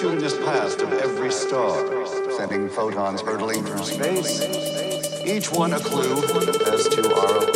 fortuitous past of every star, sending photons hurtling through space, each one a clue as to our